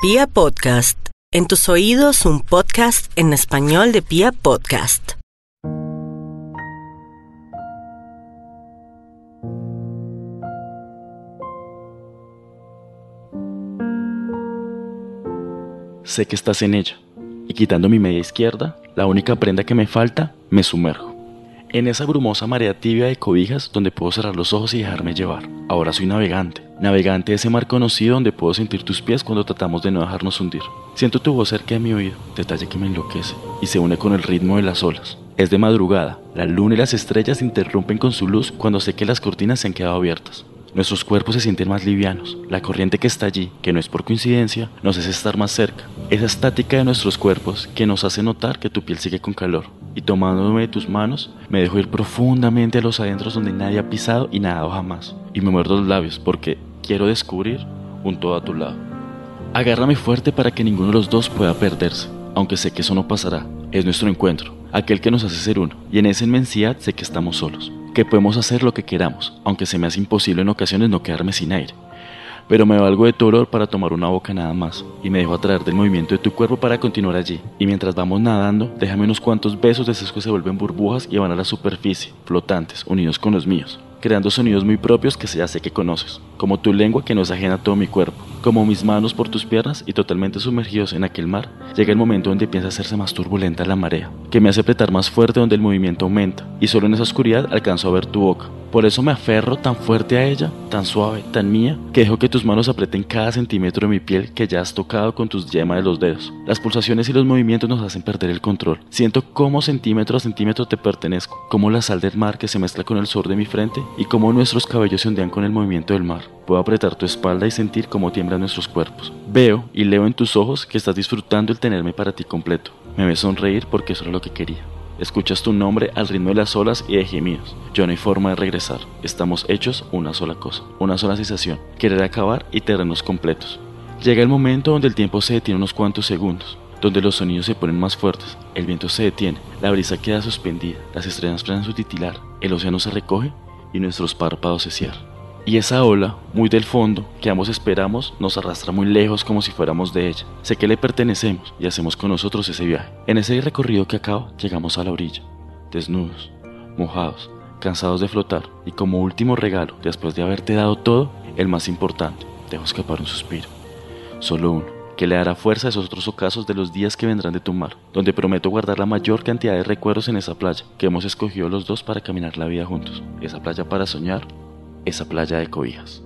Pia Podcast, en tus oídos un podcast en español de Pia Podcast. Sé que estás en ella, y quitando mi media izquierda, la única prenda que me falta, me sumerjo. En esa brumosa marea tibia de cobijas donde puedo cerrar los ojos y dejarme llevar. Ahora soy navegante, navegante ese mar conocido donde puedo sentir tus pies cuando tratamos de no dejarnos hundir. Siento tu voz cerca de mi oído, detalle que me enloquece y se une con el ritmo de las olas. Es de madrugada, la luna y las estrellas interrumpen con su luz cuando sé que las cortinas se han quedado abiertas. Nuestros cuerpos se sienten más livianos. La corriente que está allí, que no es por coincidencia, nos hace estar más cerca. Esa estática de nuestros cuerpos que nos hace notar que tu piel sigue con calor. Y tomándome de tus manos, me dejo ir profundamente a los adentros donde nadie ha pisado y nadado jamás. Y me muerdo los labios porque quiero descubrir un todo a tu lado. Agárrame fuerte para que ninguno de los dos pueda perderse, aunque sé que eso no pasará. Es nuestro encuentro, aquel que nos hace ser uno, y en esa inmensidad sé que estamos solos que podemos hacer lo que queramos, aunque se me hace imposible en ocasiones no quedarme sin aire. Pero me valgo de tu olor para tomar una boca nada más, y me dejo atraer del movimiento de tu cuerpo para continuar allí. Y mientras vamos nadando, déjame unos cuantos besos de esos que se vuelven burbujas y van a la superficie, flotantes, unidos con los míos, creando sonidos muy propios que ya sé que conoces, como tu lengua que no es ajena todo mi cuerpo, como mis manos por tus piernas y totalmente sumergidos en aquel mar, llega el momento donde empieza a hacerse más turbulenta la marea, que me hace apretar más fuerte donde el movimiento aumenta, y solo en esa oscuridad alcanzo a ver tu boca. Por eso me aferro tan fuerte a ella, tan suave, tan mía, que dejo que tus manos aprieten cada centímetro de mi piel que ya has tocado con tus yemas de los dedos. Las pulsaciones y los movimientos nos hacen perder el control. Siento cómo centímetro a centímetro te pertenezco, como la sal del mar que se mezcla con el sol de mi frente y cómo nuestros cabellos se ondean con el movimiento del mar. Puedo apretar tu espalda y sentir cómo tiemblan nuestros cuerpos. Veo y leo en tus ojos que estás disfrutando el tenerme para ti completo. Me ves sonreír porque eso era lo que quería. Escuchas tu nombre al ritmo de las olas y de gemidos. Yo no hay forma de regresar. Estamos hechos una sola cosa, una sola sensación, querer acabar y terrenos completos. Llega el momento donde el tiempo se detiene unos cuantos segundos, donde los sonidos se ponen más fuertes, el viento se detiene, la brisa queda suspendida, las estrellas frenan su titilar, el océano se recoge y nuestros párpados se cierran. Y esa ola, muy del fondo, que ambos esperamos, nos arrastra muy lejos como si fuéramos de ella. Sé que le pertenecemos y hacemos con nosotros ese viaje. En ese recorrido que acabo, llegamos a la orilla, desnudos, mojados, cansados de flotar, y como último regalo, después de haberte dado todo, el más importante, dejo escapar un suspiro. Solo uno, que le dará fuerza a esos otros ocasos de los días que vendrán de tu mar, donde prometo guardar la mayor cantidad de recuerdos en esa playa, que hemos escogido los dos para caminar la vida juntos. Esa playa para soñar esa playa de cobijas.